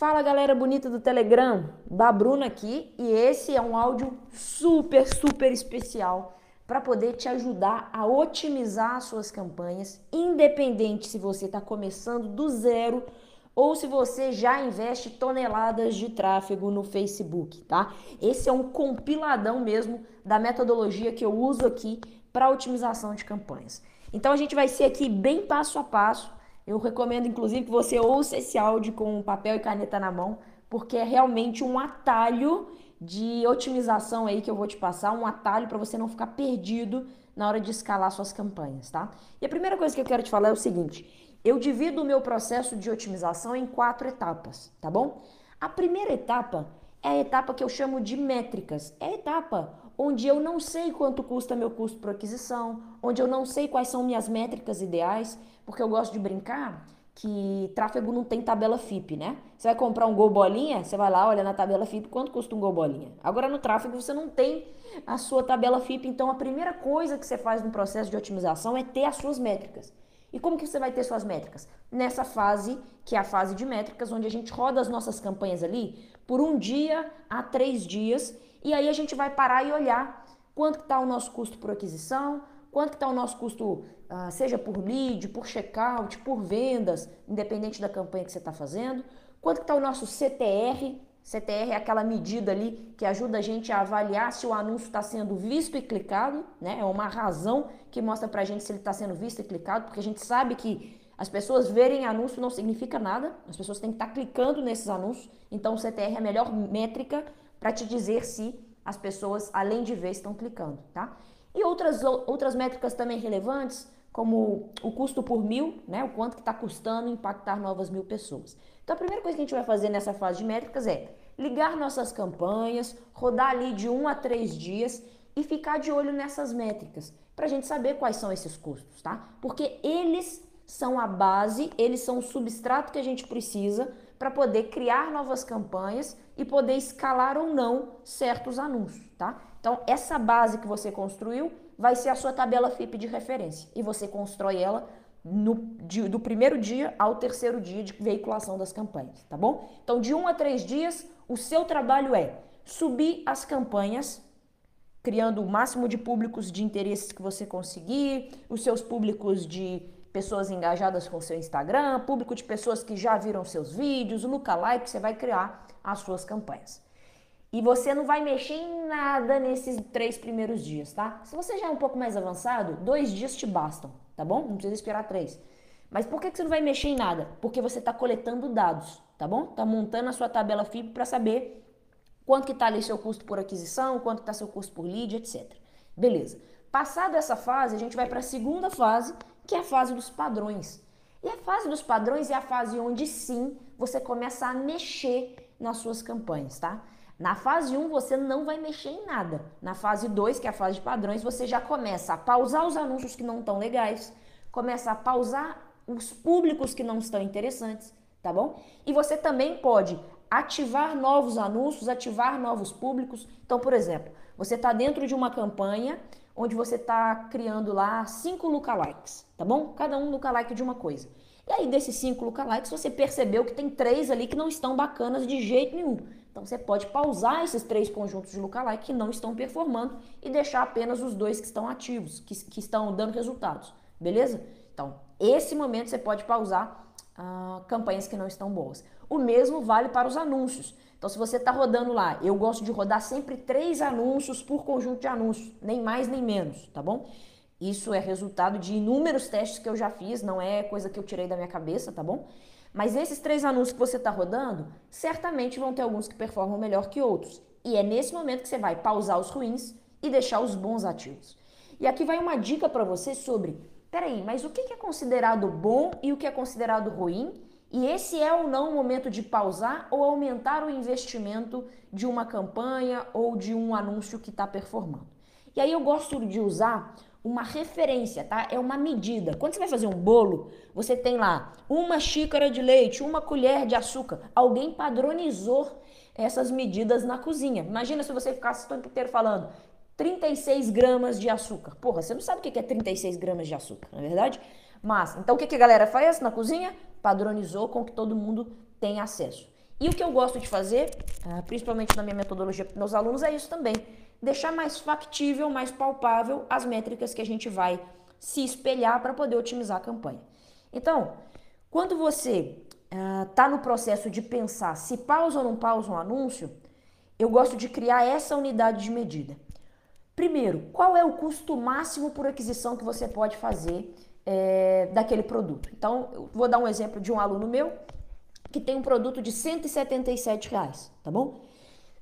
Fala galera bonita do Telegram, Babruna aqui e esse é um áudio super, super especial para poder te ajudar a otimizar as suas campanhas, independente se você está começando do zero ou se você já investe toneladas de tráfego no Facebook, tá? Esse é um compiladão mesmo da metodologia que eu uso aqui para otimização de campanhas. Então a gente vai ser aqui bem passo a passo eu recomendo, inclusive, que você ouça esse áudio com papel e caneta na mão, porque é realmente um atalho de otimização aí que eu vou te passar, um atalho para você não ficar perdido na hora de escalar suas campanhas, tá? E a primeira coisa que eu quero te falar é o seguinte: eu divido o meu processo de otimização em quatro etapas, tá bom? A primeira etapa é a etapa que eu chamo de métricas. É a etapa onde eu não sei quanto custa meu custo por aquisição, onde eu não sei quais são minhas métricas ideais, porque eu gosto de brincar que tráfego não tem tabela FIP, né? Você vai comprar um gol bolinha, você vai lá, olha na tabela FIP quanto custa um gol bolinha. Agora no tráfego você não tem a sua tabela FIP, então a primeira coisa que você faz no processo de otimização é ter as suas métricas. E como que você vai ter suas métricas? Nessa fase, que é a fase de métricas, onde a gente roda as nossas campanhas ali por um dia a três dias, e aí a gente vai parar e olhar quanto está o nosso custo por aquisição, quanto está o nosso custo, uh, seja por lead, por checkout, por vendas, independente da campanha que você está fazendo, quanto está o nosso CTR, CTR é aquela medida ali que ajuda a gente a avaliar se o anúncio está sendo visto e clicado, né? É uma razão que mostra para a gente se ele está sendo visto e clicado, porque a gente sabe que as pessoas verem anúncio não significa nada, as pessoas têm que estar tá clicando nesses anúncios, então o CTR é a melhor métrica para te dizer se as pessoas, além de ver, estão clicando, tá? E outras, outras métricas também relevantes, como o custo por mil, né? O quanto que está custando impactar novas mil pessoas. Então a primeira coisa que a gente vai fazer nessa fase de métricas é ligar nossas campanhas, rodar ali de um a três dias e ficar de olho nessas métricas para a gente saber quais são esses custos, tá? Porque eles são a base, eles são o substrato que a gente precisa para poder criar novas campanhas e poder escalar ou não certos anúncios, tá? Então, essa base que você construiu vai ser a sua tabela FIP de referência e você constrói ela no, de, do primeiro dia ao terceiro dia de veiculação das campanhas, tá bom? Então, de um a três dias, o seu trabalho é subir as campanhas, criando o máximo de públicos de interesses que você conseguir, os seus públicos de pessoas engajadas com seu Instagram, público de pessoas que já viram seus vídeos, lookalike, você vai criar as suas campanhas. E você não vai mexer em nada nesses três primeiros dias, tá? Se você já é um pouco mais avançado, dois dias te bastam, tá bom? Não precisa esperar três. Mas por que, você não vai mexer em nada? Porque você está coletando dados, tá bom? Tá montando a sua tabela FIP para saber quanto que tá ali seu custo por aquisição, quanto está seu custo por lead, etc. Beleza. Passado essa fase, a gente vai para a segunda fase, que é a fase dos padrões. E a fase dos padrões é a fase onde sim você começa a mexer nas suas campanhas, tá? Na fase 1 você não vai mexer em nada. Na fase 2, que é a fase de padrões, você já começa a pausar os anúncios que não estão legais, começa a pausar os públicos que não estão interessantes, tá bom? E você também pode ativar novos anúncios, ativar novos públicos. Então, por exemplo, você está dentro de uma campanha onde você está criando lá cinco lookalikes, tá bom? Cada um lookalike de uma coisa. E aí, desses cinco lookalikes, você percebeu que tem três ali que não estão bacanas de jeito nenhum. Então você pode pausar esses três conjuntos de lookalike que não estão performando e deixar apenas os dois que estão ativos, que, que estão dando resultados, beleza? Então, esse momento você pode pausar ah, campanhas que não estão boas. O mesmo vale para os anúncios. Então, se você está rodando lá, eu gosto de rodar sempre três anúncios por conjunto de anúncios, nem mais nem menos, tá bom? Isso é resultado de inúmeros testes que eu já fiz, não é coisa que eu tirei da minha cabeça, tá bom? Mas esses três anúncios que você está rodando, certamente vão ter alguns que performam melhor que outros. E é nesse momento que você vai pausar os ruins e deixar os bons ativos. E aqui vai uma dica para você sobre, peraí, mas o que é considerado bom e o que é considerado ruim? E esse é ou não o momento de pausar ou aumentar o investimento de uma campanha ou de um anúncio que está performando. E aí eu gosto de usar uma referência, tá? É uma medida. Quando você vai fazer um bolo, você tem lá uma xícara de leite, uma colher de açúcar. Alguém padronizou essas medidas na cozinha. Imagina se você ficasse o tempo inteiro falando 36 gramas de açúcar. Porra, você não sabe o que é 36 gramas de açúcar, não é verdade? Mas, então o que, a galera faz na cozinha? Padronizou com que todo mundo tenha acesso. E o que eu gosto de fazer, ah, principalmente na minha metodologia para meus alunos, é isso também. Deixar mais factível, mais palpável as métricas que a gente vai se espelhar para poder otimizar a campanha. Então, quando você está uh, no processo de pensar se pausa ou não pausa um anúncio, eu gosto de criar essa unidade de medida. Primeiro, qual é o custo máximo por aquisição que você pode fazer é, daquele produto? Então, eu vou dar um exemplo de um aluno meu que tem um produto de 177 reais, tá bom?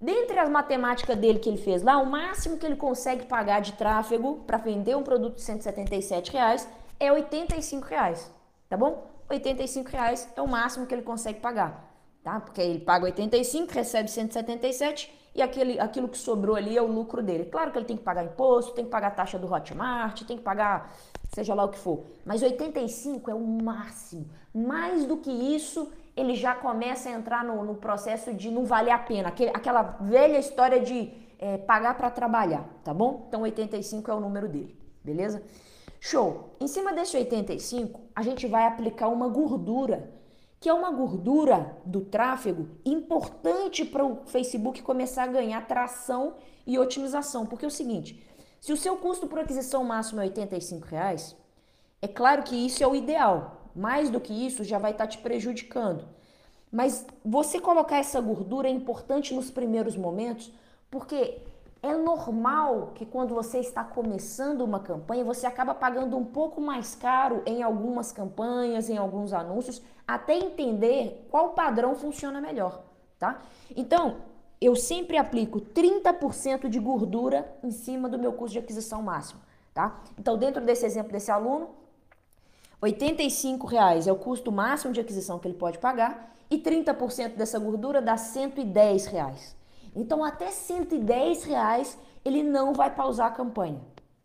Dentre as matemáticas dele que ele fez lá, o máximo que ele consegue pagar de tráfego para vender um produto de 177 reais é 85 reais, tá bom? 85 reais é o máximo que ele consegue pagar, tá? Porque ele paga 85, recebe 177 e aquele, aquilo que sobrou ali é o lucro dele. Claro que ele tem que pagar imposto, tem que pagar taxa do Hotmart, tem que pagar seja lá o que for. Mas 85 é o máximo. Mais do que isso, ele já começa a entrar no, no processo de não valer a pena. Aquele, aquela velha história de é, pagar para trabalhar, tá bom? Então 85 é o número dele, beleza? Show! Em cima desse 85, a gente vai aplicar uma gordura, que é uma gordura do tráfego importante para o Facebook começar a ganhar tração e otimização. Porque é o seguinte, se o seu custo por aquisição máximo é 85 reais, é claro que isso é o ideal, mais do que isso já vai estar tá te prejudicando. Mas você colocar essa gordura é importante nos primeiros momentos, porque é normal que quando você está começando uma campanha, você acaba pagando um pouco mais caro em algumas campanhas, em alguns anúncios, até entender qual padrão funciona melhor, tá? Então, eu sempre aplico 30% de gordura em cima do meu custo de aquisição máximo, tá? Então, dentro desse exemplo desse aluno, 85 reais é o custo máximo de aquisição que ele pode pagar e 30% dessa gordura dá 110 reais. Então até 110 reais ele não vai pausar a campanha,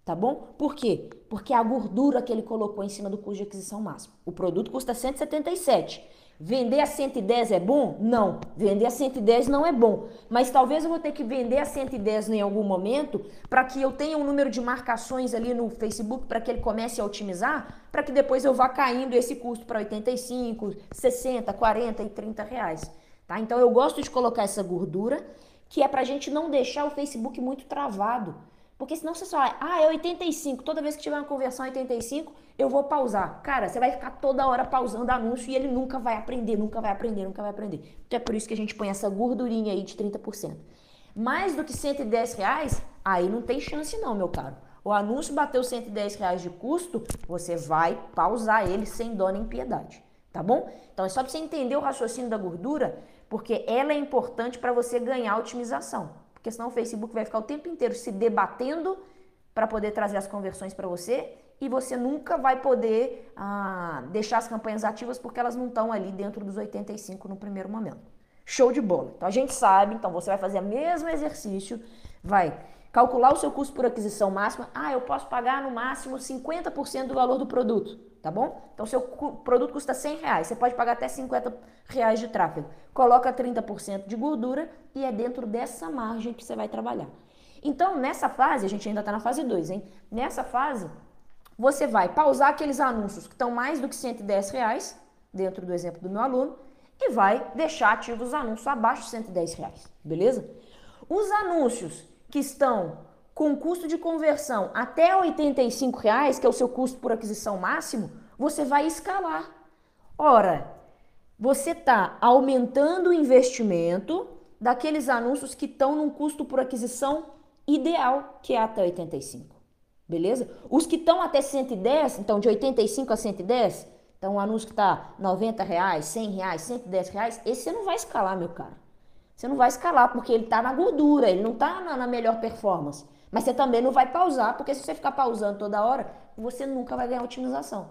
tá bom? Por quê? Porque a gordura que ele colocou em cima do custo de aquisição máximo. O produto custa 177. Vender a 110 é bom? Não. Vender a 110 não é bom. Mas talvez eu vou ter que vender a 110 em algum momento para que eu tenha um número de marcações ali no Facebook para que ele comece a otimizar, para que depois eu vá caindo esse custo para 85, 60, 40 e 30 reais. Tá? Então eu gosto de colocar essa gordura que é para a gente não deixar o Facebook muito travado. Porque senão você só, ah, é 85, toda vez que tiver uma conversão 85, eu vou pausar. Cara, você vai ficar toda hora pausando anúncio e ele nunca vai aprender, nunca vai aprender, nunca vai aprender. Então é por isso que a gente põe essa gordurinha aí de 30%. Mais do que 110 reais, aí não tem chance não, meu caro. O anúncio bateu 110 reais de custo, você vai pausar ele sem dó nem piedade, tá bom? Então é só para você entender o raciocínio da gordura, porque ela é importante para você ganhar otimização porque senão o Facebook vai ficar o tempo inteiro se debatendo para poder trazer as conversões para você e você nunca vai poder ah, deixar as campanhas ativas porque elas não estão ali dentro dos 85 no primeiro momento. Show de bola. Então a gente sabe, então você vai fazer o mesmo exercício, vai calcular o seu custo por aquisição máxima. Ah, eu posso pagar no máximo 50% do valor do produto tá bom? Então, seu produto custa 100 reais, você pode pagar até 50 reais de tráfego. Coloca 30% de gordura e é dentro dessa margem que você vai trabalhar. Então, nessa fase, a gente ainda está na fase 2, hein? Nessa fase, você vai pausar aqueles anúncios que estão mais do que 110 reais, dentro do exemplo do meu aluno, e vai deixar ativos os anúncios abaixo de 110 reais, beleza? Os anúncios que estão com custo de conversão até 85 reais, que é o seu custo por aquisição máximo, você vai escalar. Ora, você está aumentando o investimento daqueles anúncios que estão num custo por aquisição ideal, que é até 85. Beleza? Os que estão até 110, então de 85 a 110, então o anúncio que está 90 reais, 100 reais, 110 reais, esse você não vai escalar, meu cara. Você não vai escalar porque ele está na gordura, ele não está na, na melhor performance. Mas você também não vai pausar, porque se você ficar pausando toda hora, você nunca vai ganhar otimização.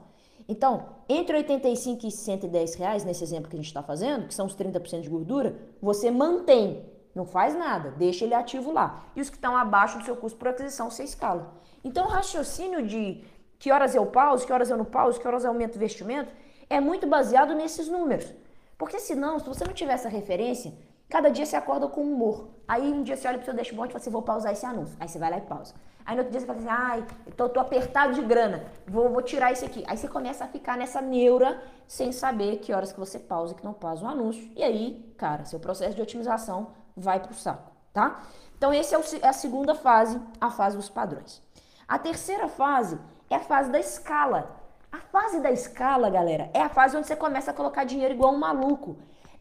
Então, entre 85 e 110 reais, nesse exemplo que a gente está fazendo, que são os 30% de gordura, você mantém, não faz nada, deixa ele ativo lá. E os que estão abaixo do seu custo por aquisição, você escala. Então, o raciocínio de que horas eu pauso, que horas eu não pauso, que horas eu aumento o investimento, é muito baseado nesses números. Porque senão, se você não tiver essa referência, Cada dia você acorda com humor. Aí um dia você olha pro seu dashboard e fala assim, vou pausar esse anúncio. Aí você vai lá e pausa. Aí no outro dia você fala assim, ai, tô, tô apertado de grana, vou, vou tirar isso aqui. Aí você começa a ficar nessa neura sem saber que horas que você pausa e que não pausa o anúncio. E aí, cara, seu processo de otimização vai pro saco, tá? Então esse é, é a segunda fase, a fase dos padrões. A terceira fase é a fase da escala. A fase da escala, galera, é a fase onde você começa a colocar dinheiro igual um maluco.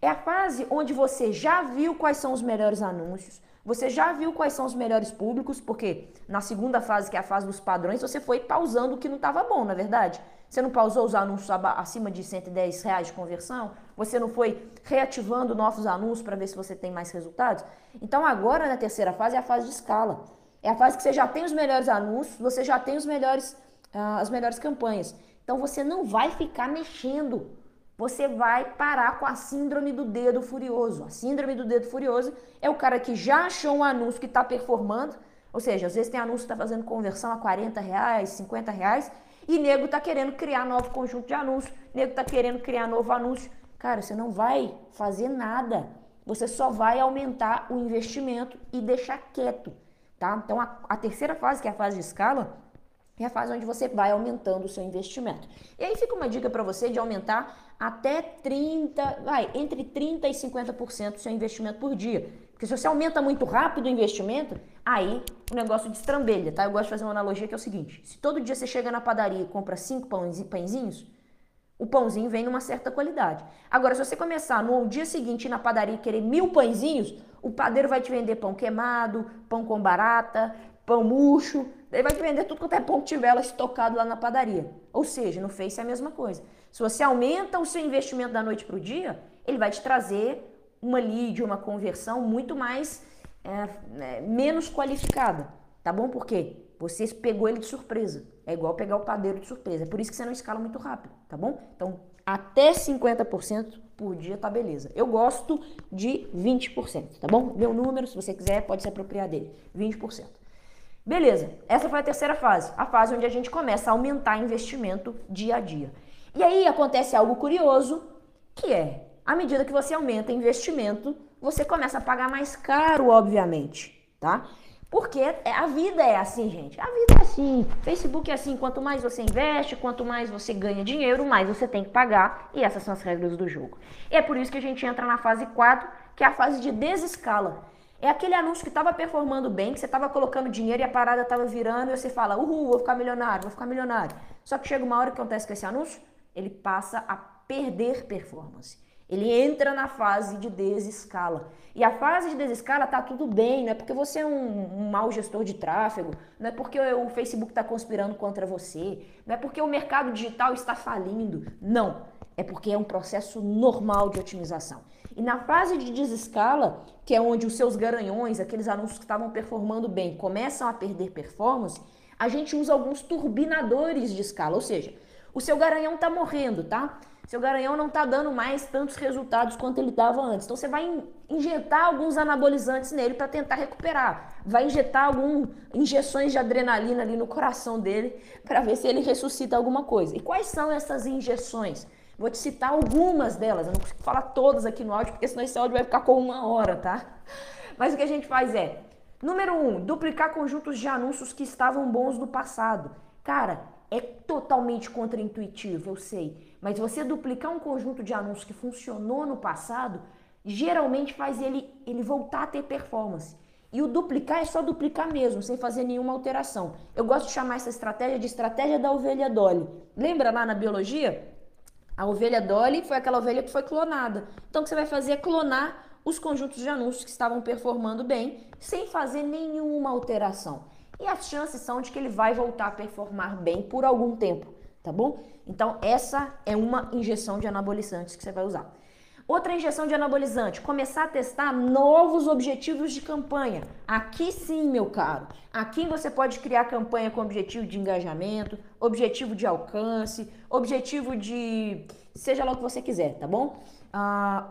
É a fase onde você já viu quais são os melhores anúncios, você já viu quais são os melhores públicos, porque na segunda fase, que é a fase dos padrões, você foi pausando o que não estava bom, na é verdade? Você não pausou os anúncios acima de 110 reais de conversão? Você não foi reativando novos anúncios para ver se você tem mais resultados? Então agora na terceira fase é a fase de escala. É a fase que você já tem os melhores anúncios, você já tem os melhores, uh, as melhores campanhas. Então você não vai ficar mexendo você vai parar com a síndrome do dedo furioso. A síndrome do dedo furioso é o cara que já achou um anúncio que está performando, ou seja, às vezes tem anúncio que está fazendo conversão a 40 reais, 50 reais, e nego está querendo criar novo conjunto de anúncios, nego está querendo criar novo anúncio. Cara, você não vai fazer nada. Você só vai aumentar o investimento e deixar quieto, tá? Então a, a terceira fase, que é a fase de escala, é a fase onde você vai aumentando o seu investimento. E aí fica uma dica para você de aumentar até 30, vai, entre 30 e 50% do seu investimento por dia. Porque se você aumenta muito rápido o investimento, aí o negócio destrambelha, tá? Eu gosto de fazer uma analogia que é o seguinte: se todo dia você chega na padaria e compra cinco pãezinhos, o pãozinho vem numa certa qualidade. Agora, se você começar no dia seguinte na padaria e querer mil pãezinhos, o padeiro vai te vender pão queimado, pão com barata, pão murcho, ele vai vender tudo quanto é pão que tiver estocado lá na padaria. Ou seja, no Face é a mesma coisa. Se você aumenta o seu investimento da noite para o dia, ele vai te trazer uma lead, uma conversão muito mais, é, é, menos qualificada, tá bom? Por quê? Você pegou ele de surpresa. É igual pegar o padeiro de surpresa. É por isso que você não escala muito rápido, tá bom? Então, até 50% por dia tá beleza. Eu gosto de 20%, tá bom? Meu número, se você quiser, pode se apropriar dele. 20%. Beleza, essa foi a terceira fase, a fase onde a gente começa a aumentar investimento dia a dia. E aí acontece algo curioso, que é, à medida que você aumenta investimento, você começa a pagar mais caro, obviamente, tá? Porque é, a vida é assim, gente. A vida é assim. Facebook é assim. Quanto mais você investe, quanto mais você ganha dinheiro, mais você tem que pagar. E essas são as regras do jogo. E é por isso que a gente entra na fase 4, que é a fase de desescala. É aquele anúncio que estava performando bem, que você estava colocando dinheiro e a parada estava virando e você fala, uhul, vou ficar milionário, vou ficar milionário. Só que chega uma hora que acontece com esse anúncio, ele passa a perder performance. Ele entra na fase de desescala. E a fase de desescala tá tudo bem, não é porque você é um, um mau gestor de tráfego, não é porque o Facebook está conspirando contra você, não é porque o mercado digital está falindo. Não. É porque é um processo normal de otimização. E na fase de desescala, que é onde os seus garanhões, aqueles anúncios que estavam performando bem, começam a perder performance, a gente usa alguns turbinadores de escala, ou seja, o seu garanhão está morrendo, tá? Seu garanhão não está dando mais tantos resultados quanto ele dava antes. Então você vai injetar alguns anabolizantes nele para tentar recuperar. Vai injetar algumas injeções de adrenalina ali no coração dele para ver se ele ressuscita alguma coisa. E quais são essas injeções? Vou te citar algumas delas, eu não consigo falar todas aqui no áudio, porque senão esse áudio vai ficar com uma hora, tá? Mas o que a gente faz é, número um, duplicar conjuntos de anúncios que estavam bons no passado. Cara, é totalmente contraintuitivo, eu sei. Mas você duplicar um conjunto de anúncios que funcionou no passado, geralmente faz ele, ele voltar a ter performance. E o duplicar é só duplicar mesmo, sem fazer nenhuma alteração. Eu gosto de chamar essa estratégia de estratégia da ovelha Dolly. Lembra lá na biologia? A ovelha Dolly foi aquela ovelha que foi clonada. Então, o que você vai fazer é clonar os conjuntos de anúncios que estavam performando bem, sem fazer nenhuma alteração. E as chances são de que ele vai voltar a performar bem por algum tempo, tá bom? Então, essa é uma injeção de anabolizantes que você vai usar. Outra injeção de anabolizante, começar a testar novos objetivos de campanha. Aqui sim, meu caro. Aqui você pode criar campanha com objetivo de engajamento, objetivo de alcance, objetivo de seja lá o que você quiser, tá bom? Ah,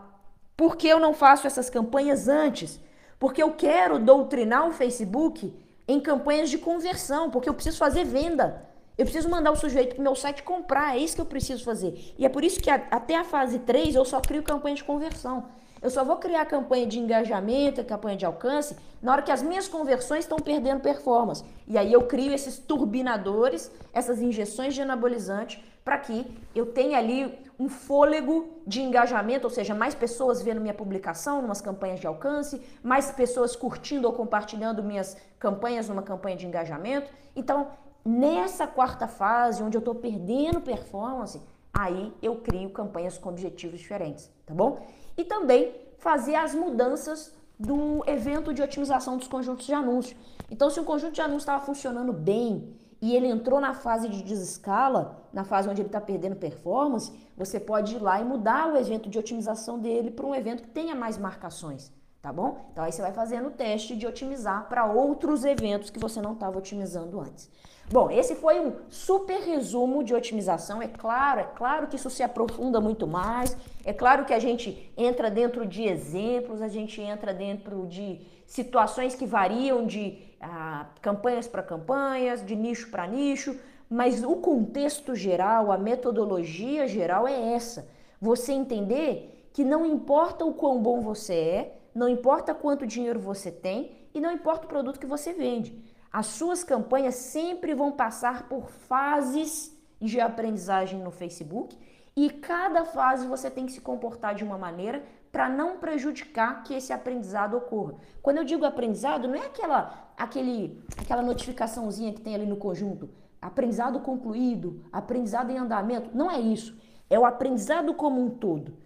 por que eu não faço essas campanhas antes? Porque eu quero doutrinar o Facebook em campanhas de conversão, porque eu preciso fazer venda. Eu preciso mandar o sujeito para o meu site comprar, é isso que eu preciso fazer. E é por isso que a, até a fase 3 eu só crio campanha de conversão. Eu só vou criar campanha de engajamento, campanha de alcance, na hora que as minhas conversões estão perdendo performance. E aí eu crio esses turbinadores, essas injeções de anabolizante, para que eu tenha ali um fôlego de engajamento, ou seja, mais pessoas vendo minha publicação, numas campanhas de alcance, mais pessoas curtindo ou compartilhando minhas campanhas numa campanha de engajamento. Então, nessa quarta fase, onde eu estou perdendo performance, aí eu crio campanhas com objetivos diferentes, tá bom? E também fazer as mudanças do evento de otimização dos conjuntos de anúncios. Então, se um conjunto de anúncios estava funcionando bem e ele entrou na fase de desescala, na fase onde ele está perdendo performance, você pode ir lá e mudar o evento de otimização dele para um evento que tenha mais marcações, tá bom? Então aí você vai fazendo o teste de otimizar para outros eventos que você não estava otimizando antes. Bom, esse foi um super resumo de otimização. É claro, é claro que isso se aprofunda muito mais. É claro que a gente entra dentro de exemplos, a gente entra dentro de situações que variam de ah, campanhas para campanhas, de nicho para nicho, mas o contexto geral, a metodologia geral é essa. Você entender que não importa o quão bom você é, não importa quanto dinheiro você tem e não importa o produto que você vende. As suas campanhas sempre vão passar por fases de aprendizagem no Facebook e cada fase você tem que se comportar de uma maneira para não prejudicar que esse aprendizado ocorra. Quando eu digo aprendizado, não é aquela aquele aquela notificaçãozinha que tem ali no conjunto, aprendizado concluído, aprendizado em andamento, não é isso. É o aprendizado como um todo.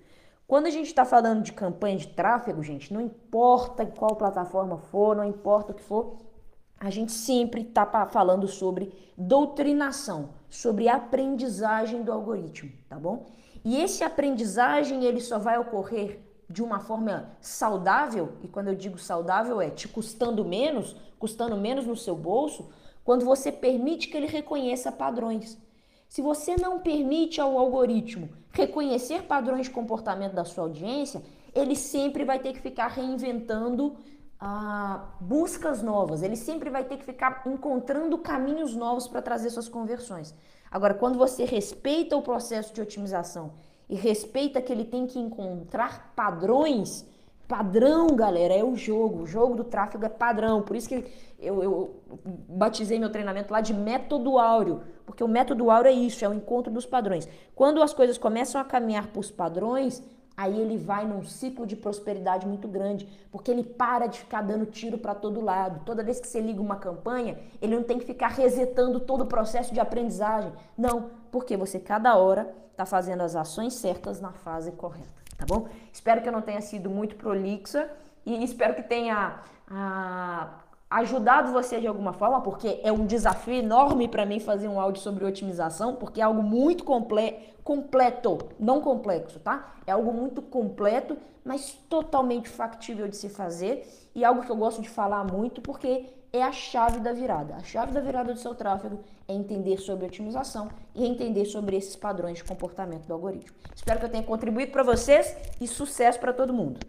Quando a gente está falando de campanha de tráfego, gente, não importa qual plataforma for, não importa o que for, a gente sempre está falando sobre doutrinação, sobre aprendizagem do algoritmo, tá bom? E esse aprendizagem ele só vai ocorrer de uma forma saudável, e quando eu digo saudável é te custando menos, custando menos no seu bolso, quando você permite que ele reconheça padrões. Se você não permite ao algoritmo reconhecer padrões de comportamento da sua audiência, ele sempre vai ter que ficar reinventando ah, buscas novas, ele sempre vai ter que ficar encontrando caminhos novos para trazer suas conversões. Agora, quando você respeita o processo de otimização e respeita que ele tem que encontrar padrões, padrão, galera, é o jogo. O jogo do tráfego é padrão. Por isso que eu, eu batizei meu treinamento lá de método áureo, porque o método áureo é isso, é o encontro dos padrões. Quando as coisas começam a caminhar para os padrões, aí ele vai num ciclo de prosperidade muito grande, porque ele para de ficar dando tiro para todo lado. Toda vez que você liga uma campanha, ele não tem que ficar resetando todo o processo de aprendizagem. Não, porque você cada hora está fazendo as ações certas na fase correta, tá bom? Espero que eu não tenha sido muito prolixa e espero que tenha ah, ajudado você de alguma forma, porque é um desafio enorme para mim fazer um áudio sobre otimização, porque é algo muito comple completo, não complexo, tá? É algo muito completo, mas totalmente factível de se fazer e algo que eu gosto de falar muito porque é a chave da virada. A chave da virada do seu tráfego é entender sobre otimização e entender sobre esses padrões de comportamento do algoritmo. Espero que eu tenha contribuído para vocês e sucesso para todo mundo.